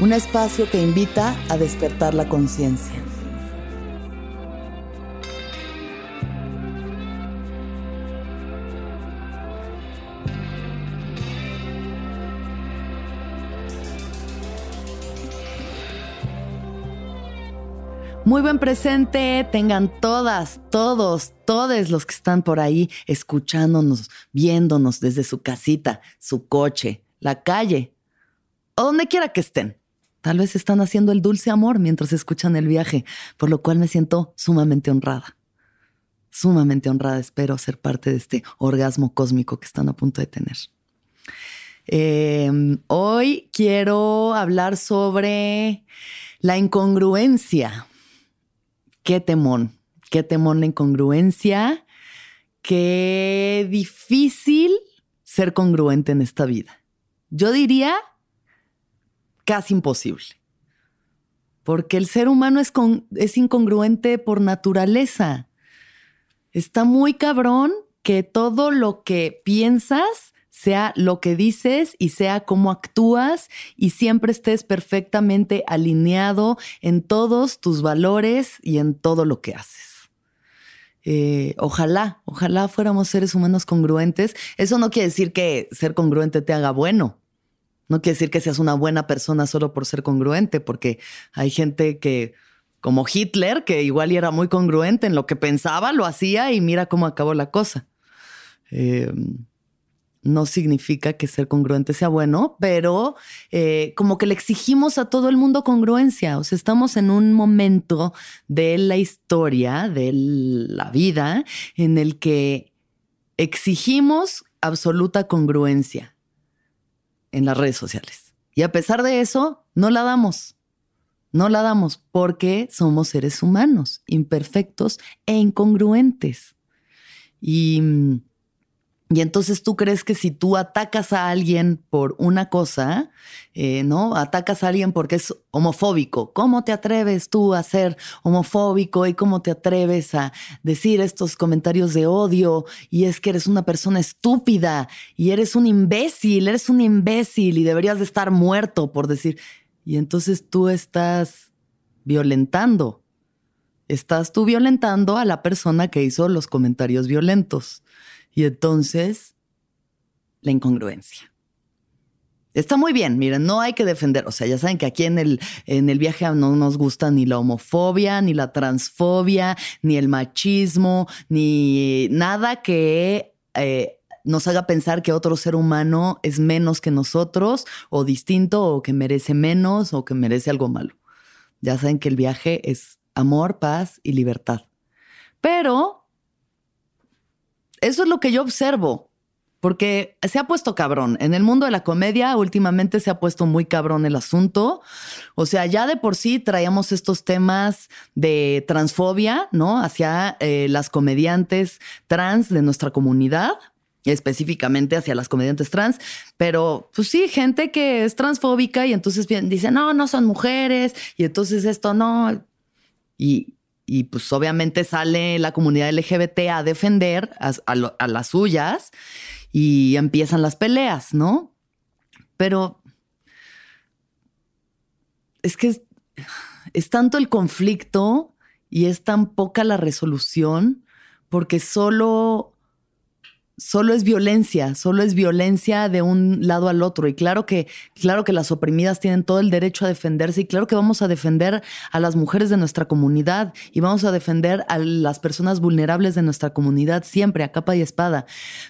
un espacio que invita a despertar la conciencia. Muy buen presente, tengan todas, todos, todos los que están por ahí escuchándonos, viéndonos desde su casita, su coche, la calle o donde quiera que estén. Tal vez están haciendo el dulce amor mientras escuchan el viaje, por lo cual me siento sumamente honrada. Sumamente honrada, espero ser parte de este orgasmo cósmico que están a punto de tener. Em, hoy quiero hablar sobre la incongruencia. Qué temón, qué temón la incongruencia, qué difícil ser congruente en esta vida. Yo diría casi imposible. Porque el ser humano es, incongruente por naturaleza. Está muy cabrón que todo lo que piensas sea lo que dices y sea cómo actúas y siempre estés perfectamente alineado en todos tus valores y en todo lo que haces. Eh, ojalá, ojalá fuéramos seres humanos congruentes. Eso no quiere decir que ser congruente te haga bueno. No quiere decir que seas una buena persona solo por ser congruente, porque hay gente que, como Hitler, que igual era muy congruente en lo que pensaba, lo hacía y mira cómo acabó la cosa. Em, no significa que ser congruente sea bueno, pero eh, como que le exigimos a todo el mundo congruencia. O sea, estamos en un momento de la historia, de la vida, en el que exigimos absoluta congruencia en las redes sociales. Y a pesar de eso, no la damos. No la damos porque somos seres humanos, imperfectos e incongruentes. Y mm, y entonces tú crees que si tú atacas a alguien por una cosa, eh, ¿no? Atacas a alguien porque es homofóbico. ¿Cómo te atreves tú a ser homofóbico y cómo te atreves a decir estos comentarios de odio? Y es que eres una persona estúpida y eres un imbécil, eres un imbécil y deberías de estar muerto por decir. Y entonces tú estás violentando. Estás tú violentando a la persona que hizo los comentarios violentos. Y entonces, la incongruencia. Está muy bien, miren, no hay que defender, o sea, ya saben que aquí en el, en el viaje no nos gusta ni la homofobia, ni la transfobia, ni el machismo, ni nada que eh, nos haga pensar que otro ser humano es menos que nosotros, o distinto, o que merece menos, o que merece algo malo. Ya saben que el viaje es amor, paz y libertad. Pero eso es lo que yo observo, porque se ha puesto cabrón. En el mundo de la comedia últimamente se ha puesto muy cabrón el asunto. O sea, ya de por sí traíamos estos temas de transfobia, ¿no? Hacia eh, las comediantes trans de nuestra comunidad específicamente hacia las comediantes trans, pero pues sí, gente que es transfóbica y entonces dice, no, no son mujeres y entonces esto no. Y y pues obviamente sale la comunidad LGBT a defender a, las suyas y empiezan las peleas, ¿no? Pero es que es tanto el conflicto y es tan poca la resolución porque solo solo es violencia, solo es violencia de un lado al otro. Y claro que, claro que las oprimidas tienen todo el derecho a defenderse y claro que vamos a defender a las mujeres de nuestra comunidad y vamos a defender a las personas vulnerables de nuestra comunidad siempre a capa y espada.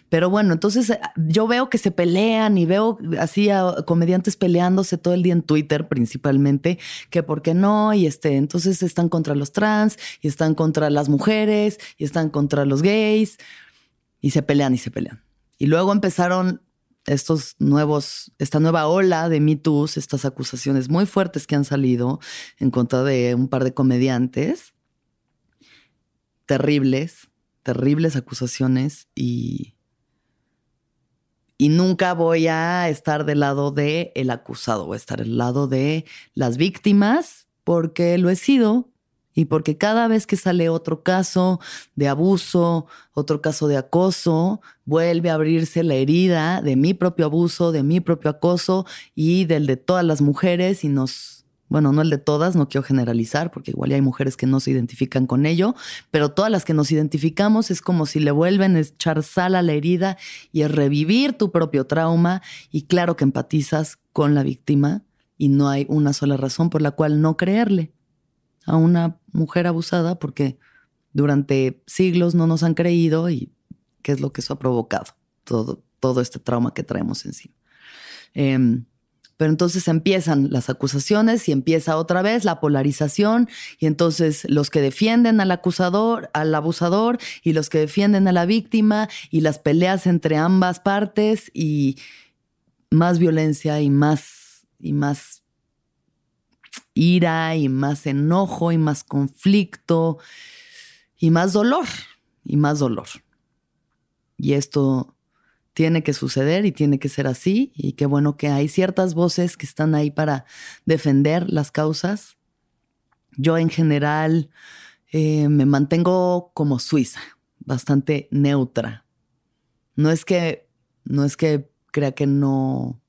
Pero bueno, entonces eh, yo veo que se pelean y veo así a comediantes peleándose todo el día en Twitter principalmente, que por qué no, y este, entonces están contra los trans y están contra las mujeres y están contra los gays y se pelean y se pelean. Y luego empezaron estos nuevos, esta nueva ola de Me estas acusaciones muy fuertes que han salido en contra de un par de comediantes. Terribles, terribles acusaciones y, y nunca voy a estar del lado del el acusado, voy a estar del lado de las víctimas porque lo he sido y porque cada vez que sale otro caso de abuso, otro caso de acoso, vuelve a abrirse la herida de mi propio abuso, de mi propio acoso y del de todas las mujeres y nos, bueno, no el de todas, no quiero generalizar porque igual hay mujeres que no se identifican con ello, pero todas las que nos identificamos es como si le vuelven a echar sal a la herida y es revivir tu propio trauma y claro que empatizas con la víctima y no hay una sola razón por la cual no creerle a una mujer abusada porque durante siglos no nos han creído y qué es lo que eso ha provocado, todo, todo este trauma que traemos encima. Em, pero entonces empiezan las acusaciones y empieza otra vez la polarización y entonces los que defienden al acusador, al abusador y los que defienden a la víctima y las peleas entre ambas partes y más violencia y más y más ira y más enojo y más conflicto y más dolor y más dolor. Y esto tiene que suceder y tiene que ser así y qué bueno que hay ciertas voces que están ahí para defender las causas. Yo en general eh, me mantengo como suiza, bastante neutra. No es que, no es que crea que no,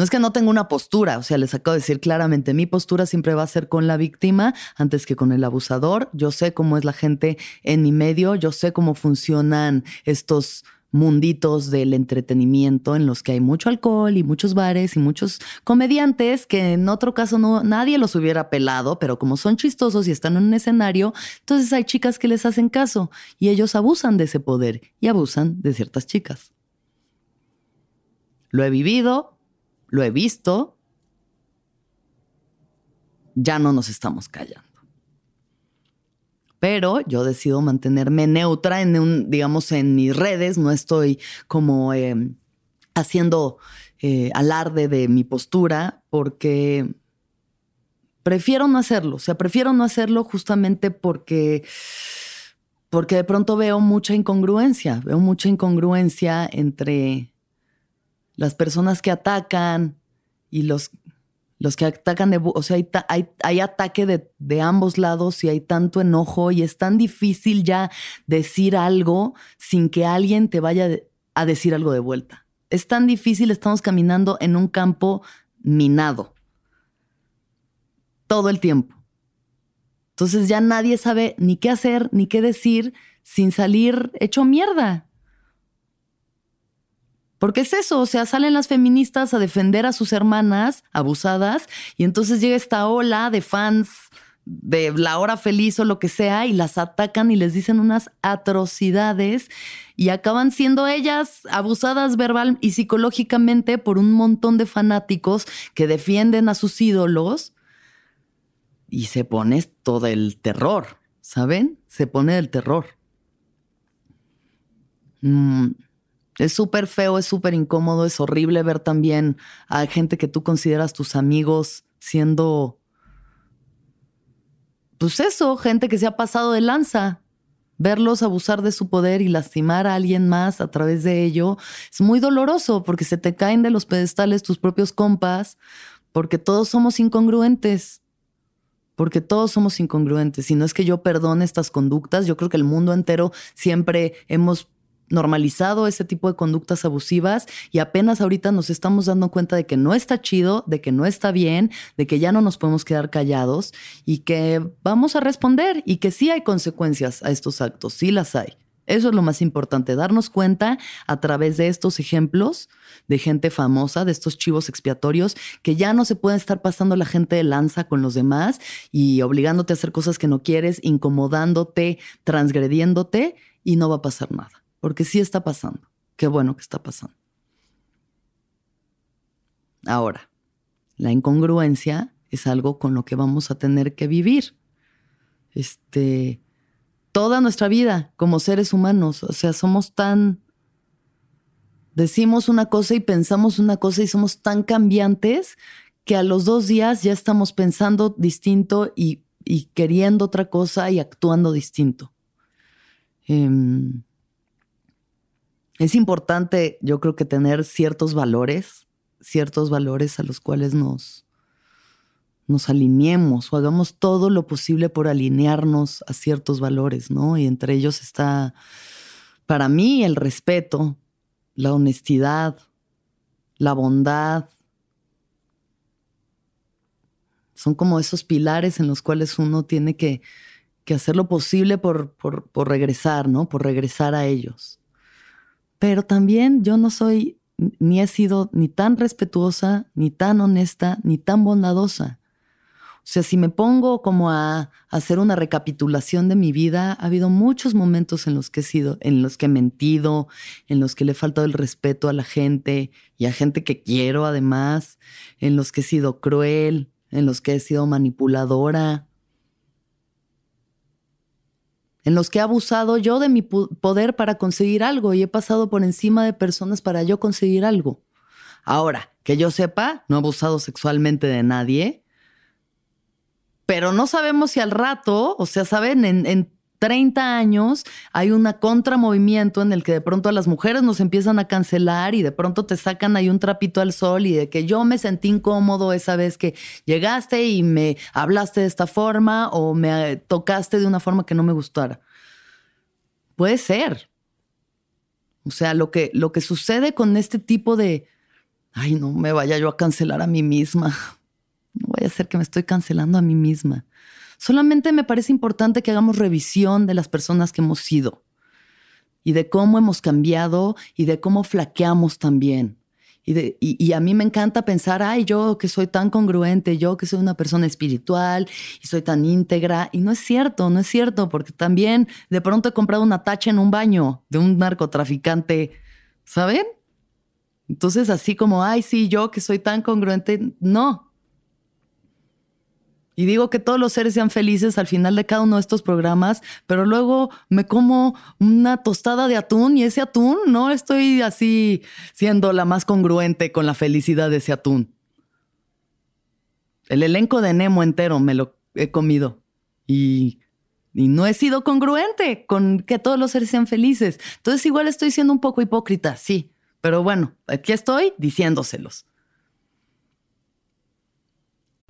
no es que no tenga una postura, o sea, les acabo de decir claramente, mi postura siempre va a ser con la víctima antes que con el abusador. Yo sé cómo es la gente en mi medio, yo sé cómo funcionan estos munditos del entretenimiento en los que hay mucho alcohol y muchos bares y muchos comediantes que en otro caso no nadie los hubiera pelado, pero como son chistosos y están en un escenario, entonces hay chicas que les hacen caso y ellos abusan de ese poder y abusan de ciertas chicas. Lo he vivido, lo he visto, ya no nos estamos callando. Pero yo decido mantenerme neutra en un, digamos, en mis redes, no estoy como eh, haciendo eh, alarde de mi postura porque prefiero no hacerlo, o sea, prefiero no hacerlo justamente porque porque de pronto veo mucha incongruencia, veo mucha incongruencia entre las personas que atacan y los, los que atacan de... O sea, hay, hay, ataque de, de, ambos lados y hay tanto enojo y es tan difícil ya decir algo sin que alguien te vaya a decir algo de vuelta. Es tan difícil, estamos caminando en un campo minado. Todo el tiempo. Entonces ya nadie sabe ni qué hacer, ni qué decir sin salir hecho mierda. Porque es eso, o sea, salen las feministas a defender a sus hermanas abusadas y entonces llega esta ola de fans de la hora feliz o lo que sea y las atacan y les dicen unas atrocidades y acaban siendo ellas abusadas verbal y psicológicamente por un montón de fanáticos que defienden a sus ídolos y se pone todo el terror, ¿saben? Se pone el terror. Mm. Es súper feo, es súper incómodo, es horrible ver también a gente que tú consideras tus amigos siendo, pues eso, gente que se ha pasado de lanza. Verlos abusar de su poder y lastimar a alguien más a través de ello es muy doloroso porque se te caen de los pedestales tus propios compas, porque todos somos incongruentes, porque todos somos incongruentes. Y no es que yo perdone estas conductas, yo creo que el mundo entero siempre hemos normalizado ese tipo de conductas abusivas y apenas ahorita nos estamos dando cuenta de que no está chido, de que no está bien, de que ya no nos podemos quedar callados y que vamos a responder y que sí hay consecuencias a estos actos, sí las hay. Eso es lo más importante, darnos cuenta a través de estos ejemplos de gente famosa, de estos chivos expiatorios, que ya no se puede estar pasando la gente de lanza con los demás y obligándote a hacer cosas que no quieres, incomodándote, transgrediéndote y no va a pasar nada, porque sí está pasando. Qué bueno que está pasando. Ahora, la incongruencia es algo con lo que vamos a tener que vivir. Este, toda nuestra vida como seres humanos. O sea, somos tan... Decimos una cosa y pensamos una cosa y somos tan cambiantes que a los dos días ya estamos pensando distinto y, queriendo otra cosa y actuando distinto. Em, es importante, yo creo que tener ciertos valores, ciertos valores a los cuales nos, nos alineemos o hagamos todo lo posible por alinearnos a ciertos valores, ¿no? Y entre ellos está, para mí, el respeto, la honestidad, la bondad. Son como esos pilares en los cuales uno tiene que, hacer lo posible por, por regresar, ¿no? Por regresar a ellos. Pero también yo no soy, ni he sido ni tan respetuosa, ni tan honesta, ni tan bondadosa. O sea, si me pongo como a, hacer una recapitulación de mi vida, ha habido muchos momentos en los que he sido, en los que he mentido, en los que le he faltado el respeto a la gente y a gente que quiero además, en los que he sido cruel, en los que he sido manipuladora, en los que he abusado yo de mi poder para conseguir algo y he pasado por encima de personas para yo conseguir algo. Ahora, que yo sepa, no he abusado sexualmente de nadie, pero no sabemos si al rato, o sea, saben, en, 30 años hay un contramovimiento en el que de pronto las mujeres nos empiezan a cancelar y de pronto te sacan ahí un trapito al sol y de que yo me sentí incómodo esa vez que llegaste y me hablaste de esta forma o me tocaste de una forma que no me gustara. Puede ser. O sea, lo que, lo que sucede con este tipo de, ay, no me vaya yo a cancelar a mí misma. No voy a hacer que me estoy cancelando a mí misma. Solamente me parece importante que hagamos revisión de las personas que hemos sido y de cómo hemos cambiado y de cómo flaqueamos también. Y, y, a mí me encanta pensar, ay, yo que soy tan congruente, yo que soy una persona espiritual y soy tan íntegra. Y no es cierto, no es cierto, porque también de pronto he comprado una tacha en un baño de un narcotraficante, ¿saben? Entonces, así como, ay, sí, yo que soy tan congruente, no, y digo que todos los seres sean felices al final de cada uno de estos programas, pero luego me como una tostada de atún y ese atún no estoy así siendo la más congruente con la felicidad de ese atún. El elenco de Nemo entero me lo he comido y, no he sido congruente con que todos los seres sean felices. Entonces igual estoy siendo un poco hipócrita, sí, pero bueno, aquí estoy diciéndoselos.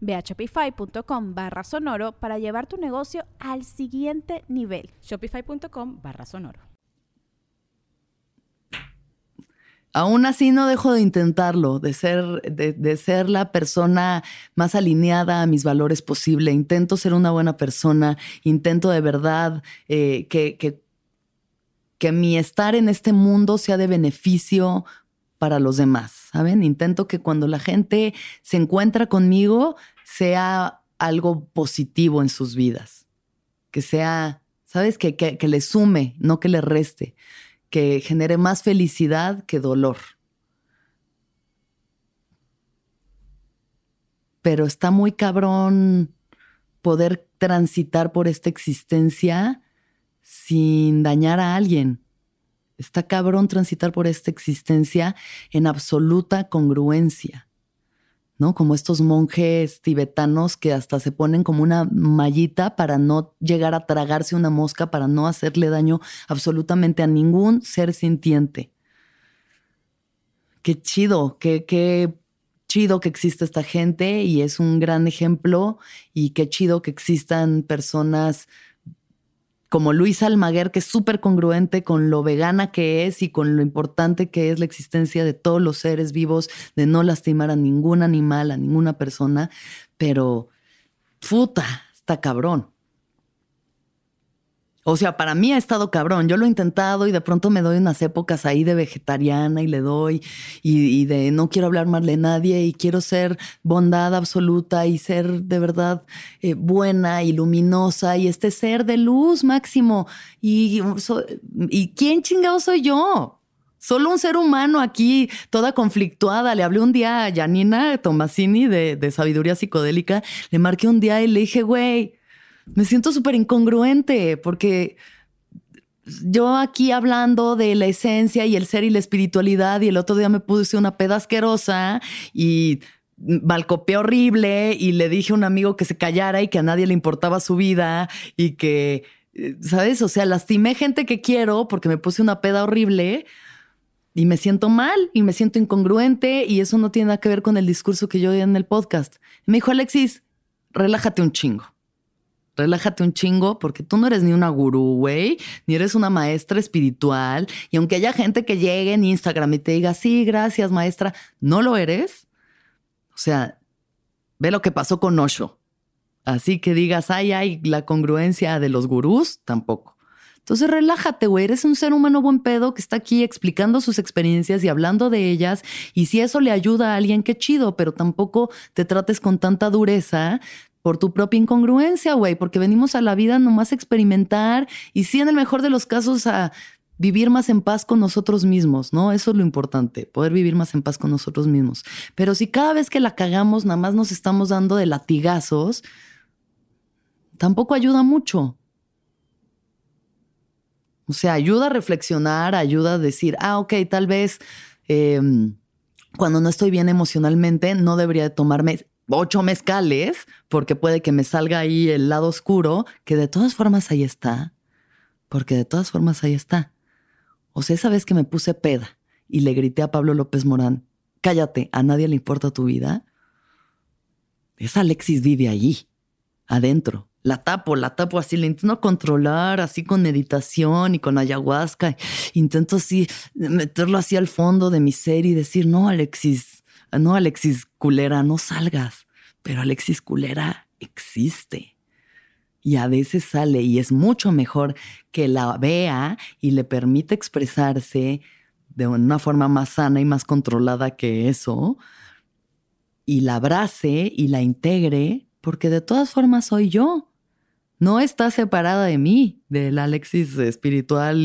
Ve a shopify.com barra sonoro para llevar tu negocio al siguiente nivel. Shopify.com barra sonoro. Aún así no dejo de intentarlo, de ser, de, ser la persona más alineada a mis valores posible. Intento ser una buena persona, intento de verdad eh, que, que que mi estar en este mundo sea de beneficio para los demás, ¿saben? Intento que cuando la gente se encuentra conmigo sea algo positivo en sus vidas, que sea, ¿sabes? Que, que, que le sume, no que le reste, que genere más felicidad que dolor. Pero está muy cabrón poder transitar por esta existencia sin dañar a alguien. Está cabrón transitar por esta existencia en absoluta congruencia, ¿no? Como estos monjes tibetanos que hasta se ponen como una mallita para no llegar a tragarse una mosca, para no hacerle daño absolutamente a ningún ser sintiente. Qué chido, qué, qué chido que existe esta gente y es un gran ejemplo y qué chido que existan personas como Luis Almaguer, que es súper congruente con lo vegana que es y con lo importante que es la existencia de todos los seres vivos, de no lastimar a ningún animal, a ninguna persona, pero puta, está cabrón. O sea, para mí ha estado cabrón. Yo lo he intentado y de pronto me doy unas épocas ahí de vegetariana y le doy y, de no quiero hablar mal de nadie y quiero ser bondad absoluta y ser de verdad eh, buena y luminosa y este ser de luz máximo. Y, ¿y quién chingado soy yo? Solo un ser humano aquí, toda conflictuada. Le hablé un día a Janina Tomasini de, de Sabiduría Psicodélica. Le marqué un día y le dije, güey, me siento súper incongruente porque yo aquí hablando de la esencia y el ser y la espiritualidad y el otro día me puse una peda asquerosa y balcopeé horrible y le dije a un amigo que se callara y que a nadie le importaba su vida y que, ¿sabes? O sea, lastimé gente que quiero porque me puse una peda horrible y me siento mal y me siento incongruente y eso no tiene nada que ver con el discurso que yo di en el podcast. me dijo, Alexis, relájate un chingo relájate un chingo porque tú no eres ni una gurú, güey, ni eres una maestra espiritual. Y aunque haya gente que llegue en Instagram y te diga, sí, gracias, maestra, no lo eres. O sea, ve lo que pasó con Osho. Así que digas, ay, ay, la congruencia de los gurús, tampoco. Entonces relájate, güey, eres un ser humano buen pedo que está aquí explicando sus experiencias y hablando de ellas. Y si eso le ayuda a alguien, qué chido, pero tampoco te trates con tanta dureza por tu propia incongruencia, güey, porque venimos a la vida nomás a experimentar y sí, en el mejor de los casos, a vivir más en paz con nosotros mismos, ¿no? Eso es lo importante, poder vivir más en paz con nosotros mismos. Pero si cada vez que la cagamos nada más nos estamos dando de latigazos, tampoco ayuda mucho. O sea, ayuda a reflexionar, ayuda a decir, ah, ok, tal vez em, cuando no estoy bien emocionalmente no debería de tomarme ocho mezcales, porque puede que me salga ahí el lado oscuro, que de todas formas ahí está, porque de todas formas ahí está. O sea, esa vez que me puse peda y le grité a Pablo López Morán, cállate, a nadie le importa tu vida, esa Alexis vive allí, adentro. La tapo, la tapo así, la intento controlar, así con meditación y con ayahuasca. Intento así meterlo así al fondo de mi ser y decir, no, Alexis, no, Alexis Culera, no salgas, pero Alexis Culera existe. Y a veces sale y es mucho mejor que la vea y le permita expresarse de una forma más sana y más controlada que eso, y la abrace y la integre, porque de todas formas soy yo. No está separada de mí, de la Alexis espiritual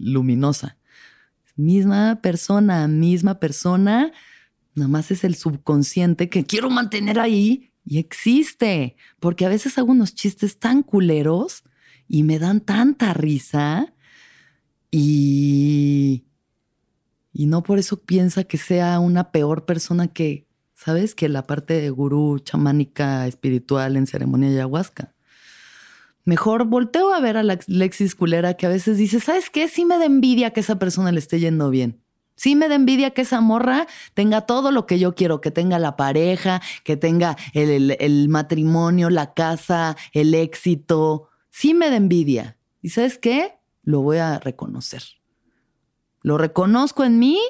luminosa. Misma persona, misma persona, Nada más es el subconsciente que quiero mantener ahí y existe. Porque a veces hago unos chistes tan culeros y me dan tanta risa y, y no por eso piensa que sea una peor persona que, ¿sabes? Que la parte de gurú chamánica espiritual en ceremonia ayahuasca. Mejor volteo a ver a la Lexis culera que a veces dice, ¿sabes qué? Sí me da envidia que esa persona le esté yendo bien. Sí me da envidia que esa morra tenga todo lo que yo quiero, que tenga la pareja, que tenga el, matrimonio, la casa, el éxito. Sí me da envidia. ¿Y sabes qué? Lo voy a reconocer. Lo reconozco en mí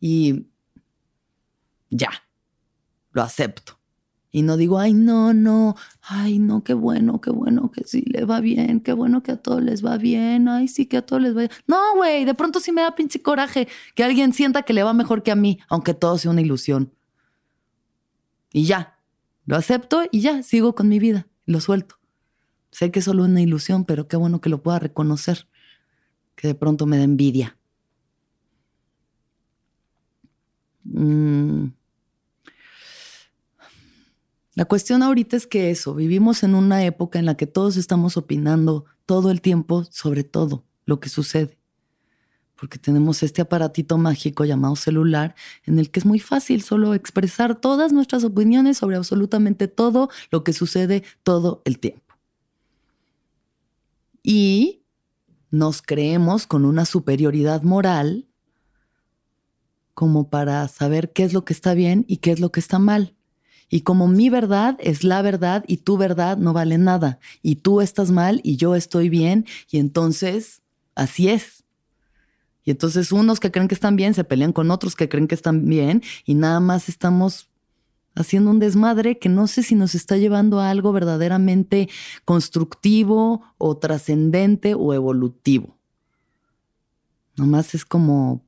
y ya, lo acepto. Y no digo, ay, no, no, ay, no, qué bueno, qué bueno que sí le va bien, qué bueno que a todos les va bien, ay, sí que a todos les va bien. No, güey, de pronto sí me da pinche coraje que alguien sienta que le va mejor que a mí, aunque todo sea una ilusión. Y ya, lo acepto y ya, sigo con mi vida, lo suelto. Sé que es solo una ilusión, pero qué bueno que lo pueda reconocer, que de pronto me da envidia. Mm. La cuestión ahorita es que eso, vivimos en una época en la que todos estamos opinando todo el tiempo sobre todo lo que sucede. Porque tenemos este aparatito mágico llamado celular en el que es muy fácil solo expresar todas nuestras opiniones sobre absolutamente todo lo que sucede todo el tiempo. Y nos creemos con una superioridad moral como para saber qué es lo que está bien y qué es lo que está mal. Y como mi verdad es la verdad y tu verdad no vale nada, y tú estás mal y yo estoy bien, y entonces así es. Y entonces unos que creen que están bien se pelean con otros que creen que están bien y nada más estamos haciendo un desmadre que no sé si nos está llevando a algo verdaderamente constructivo o trascendente o evolutivo. Nomás es como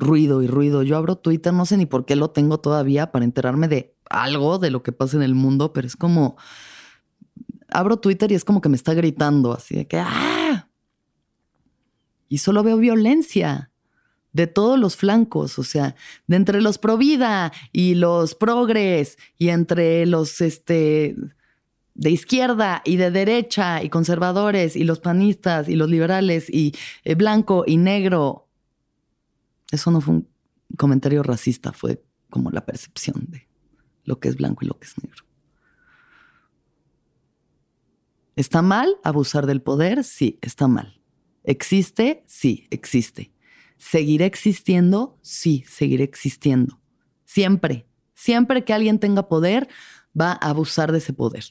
ruido y ruido. Yo abro Twitter, no sé ni por qué lo tengo todavía para enterarme de algo de lo que pasa en el mundo, pero es como abro Twitter y es como que me está gritando así de que ¡ah! Y solo veo violencia de todos los flancos, o sea, de entre los pro vida y los progres y entre los este de izquierda y de derecha y conservadores y los panistas y los liberales y eh, blanco y negro eso no fue un comentario racista, fue como la percepción de lo que es blanco y lo que es negro. ¿Está mal abusar del poder? Sí, está mal. ¿Existe? Sí, existe. ¿Seguirá existiendo? Sí, seguirá existiendo. Siempre, siempre que alguien tenga poder, va a abusar de ese poder.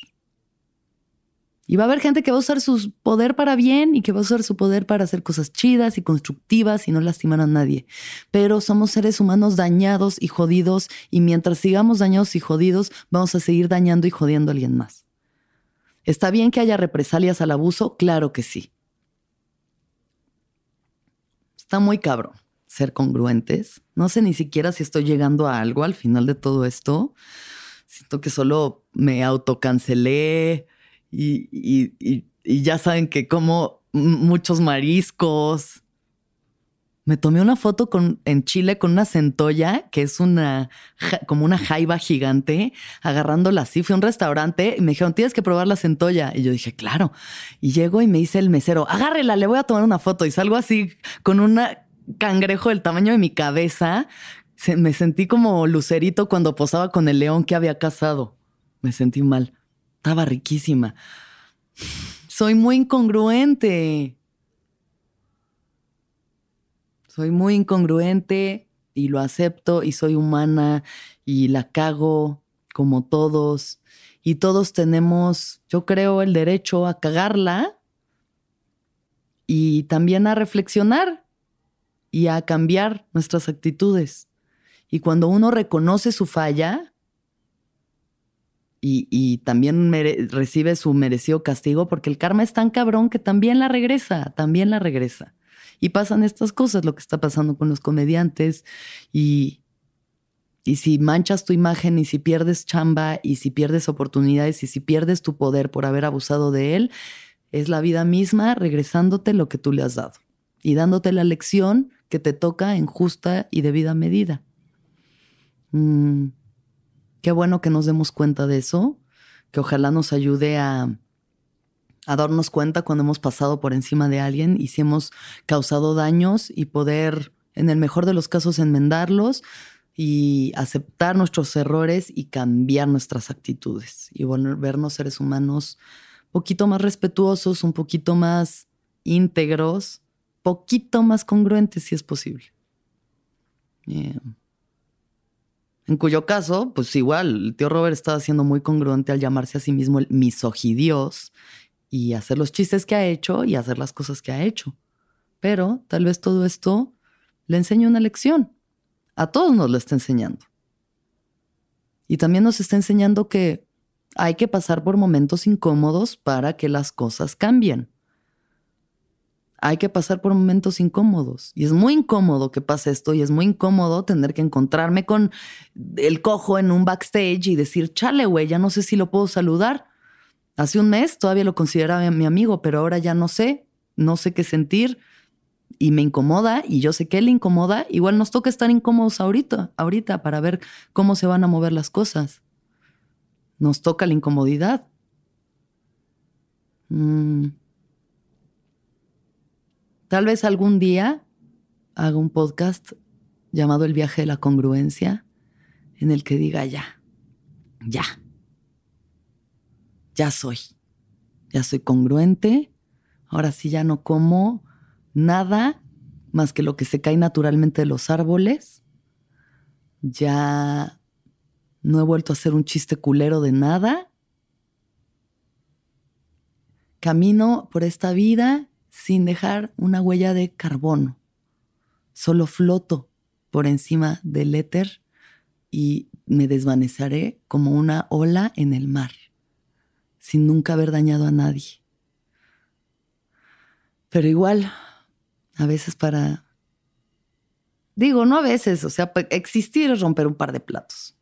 Y va a haber gente que va a usar su poder para bien y que va a usar su poder para hacer cosas chidas y constructivas y no lastimar a nadie. Pero somos seres humanos dañados y jodidos y mientras sigamos dañados y jodidos, vamos a seguir dañando y jodiendo a alguien más. ¿Está bien que haya represalias al abuso? Claro que sí. Está muy cabrón ser congruentes. No sé ni siquiera si estoy llegando a algo al final de todo esto. Siento que solo me autocancelé y, ya saben que como muchos mariscos. Me tomé una foto con, en Chile con una centolla, que es una como una jaiba gigante, agarrándola así. Fui a un restaurante y me dijeron, tienes que probar la centolla. Y yo dije, claro. Y llego y me dice el mesero, agárrela, le voy a tomar una foto. Y salgo así con un cangrejo del tamaño de mi cabeza. me sentí como lucerito cuando posaba con el león que había cazado. Me sentí mal. Estaba riquísima. Soy muy incongruente. Soy muy incongruente y lo acepto y soy humana y la cago como todos. Y todos tenemos, yo creo, el derecho a cagarla y también a reflexionar y a cambiar nuestras actitudes. Y cuando uno reconoce su falla, y, también recibe su merecido castigo porque el karma es tan cabrón que también la regresa, también la regresa. Y pasan estas cosas, lo que está pasando con los comediantes y, y si manchas tu imagen y si pierdes chamba y si pierdes oportunidades y si pierdes tu poder por haber abusado de él, es la vida misma regresándote lo que tú le has dado y dándote la lección que te toca en justa y debida medida. Mm. Qué bueno que nos demos cuenta de eso, que ojalá nos ayude a, darnos cuenta cuando hemos pasado por encima de alguien y si hemos causado daños y poder, en el mejor de los casos, enmendarlos y aceptar nuestros errores y cambiar nuestras actitudes y volvernos seres humanos un poquito más respetuosos, un poquito más íntegros, poquito más congruentes si es posible. En cuyo caso, pues igual, el tío Robert estaba siendo muy congruente al llamarse a sí mismo el misogidios y hacer los chistes que ha hecho y hacer las cosas que ha hecho. Pero tal vez todo esto le enseña una lección. A todos nos lo está enseñando. Y también nos está enseñando que hay que pasar por momentos incómodos para que las cosas cambien. Hay que pasar por momentos incómodos. Y es muy incómodo que pase esto y es muy incómodo tener que encontrarme con el cojo en un backstage y decir, chale, güey, ya no sé si lo puedo saludar. Hace un mes todavía lo consideraba mi amigo, pero ahora ya no sé, no sé qué sentir y me incomoda y yo sé que le incomoda. Igual nos toca estar incómodos ahorita, ahorita para ver cómo se van a mover las cosas nos toca la incomodidad. Mm. Tal vez algún día haga un podcast llamado El viaje de la congruencia, en el que diga ya, ya, ya soy, ya soy congruente, ahora sí ya no como nada más que lo que se cae naturalmente de los árboles, ya no he vuelto a hacer un chiste culero de nada. Camino por esta vida sin dejar una huella de carbono. Solo floto por encima del éter y me desvaneceré como una ola en el mar, sin nunca haber dañado a nadie. Pero igual, a veces para... Digo, no a veces, o sea, existir es romper un par de platos.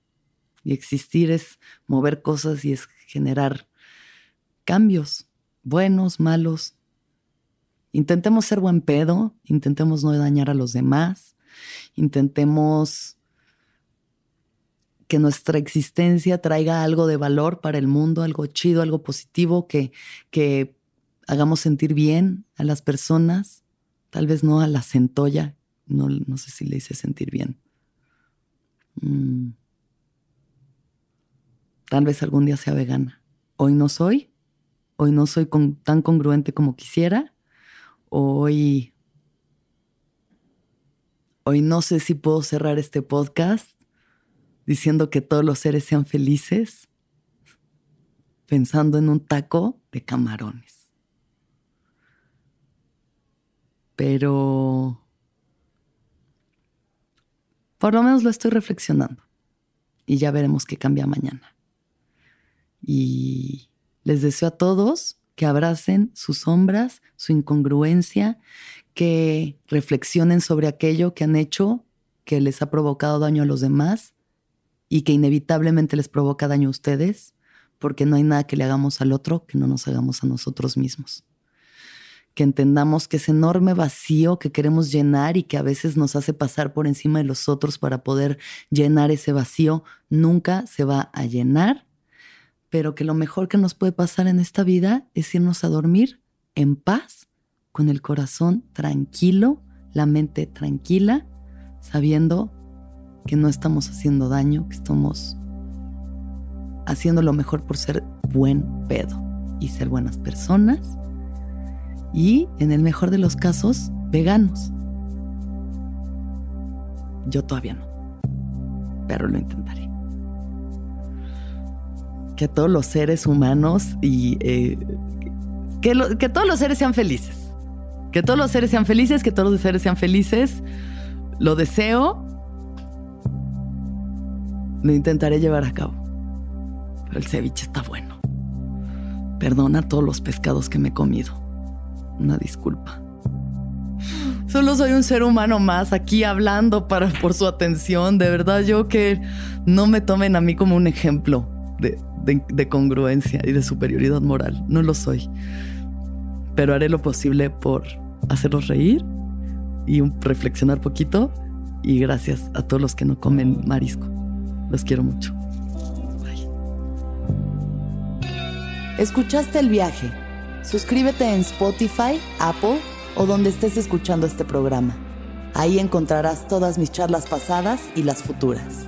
Y existir es mover cosas y es generar cambios, buenos, malos. Intentemos ser buen pedo, intentemos no dañar a los demás, intentemos que nuestra existencia traiga algo de valor para el mundo, algo chido, algo positivo, que, que hagamos sentir bien a las personas, tal vez no a la centolla, no, no sé si le hice sentir bien. Mm. Tal vez algún día sea vegana. Hoy no soy, hoy no soy tan congruente como quisiera, hoy, hoy no sé si puedo cerrar este podcast diciendo que todos los seres sean felices, pensando en un taco de camarones. Pero por lo menos lo estoy reflexionando y ya veremos qué cambia mañana. Y les deseo a todos que abracen sus sombras, su incongruencia, que reflexionen sobre aquello que han hecho que les ha provocado daño a los demás y que inevitablemente les provoca daño a ustedes, porque no hay nada que le hagamos al otro que no nos hagamos a nosotros mismos. Que entendamos que ese enorme vacío que queremos llenar y que a veces nos hace pasar por encima de los otros para poder llenar ese vacío, nunca se va a llenar pero que lo mejor que nos puede pasar en esta vida es irnos a dormir en paz, con el corazón tranquilo, la mente tranquila, sabiendo que no estamos haciendo daño, que estamos haciendo lo mejor por ser buen pedo y ser buenas personas. Y en el mejor de los casos, veganos. Yo todavía no, pero lo intentaré que todos los seres humanos y eh, que, todos los seres sean felices. Que todos los seres sean felices, que todos los seres sean felices. Lo deseo. Lo intentaré llevar a cabo. Pero el ceviche está bueno. Perdona todos los pescados que me he comido. Una disculpa. Solo soy un ser humano más aquí hablando para, por su atención. De verdad, yo que no me tomen a mí como un ejemplo de, de, congruencia y de superioridad moral. No lo soy. Pero haré lo posible por hacerlos reír y reflexionar poquito. Y gracias a todos los que no comen marisco. Los quiero mucho. Bye. ¿Escuchaste el viaje? Suscríbete en Spotify, Apple o donde estés escuchando este programa. Ahí encontrarás todas mis charlas pasadas y las futuras.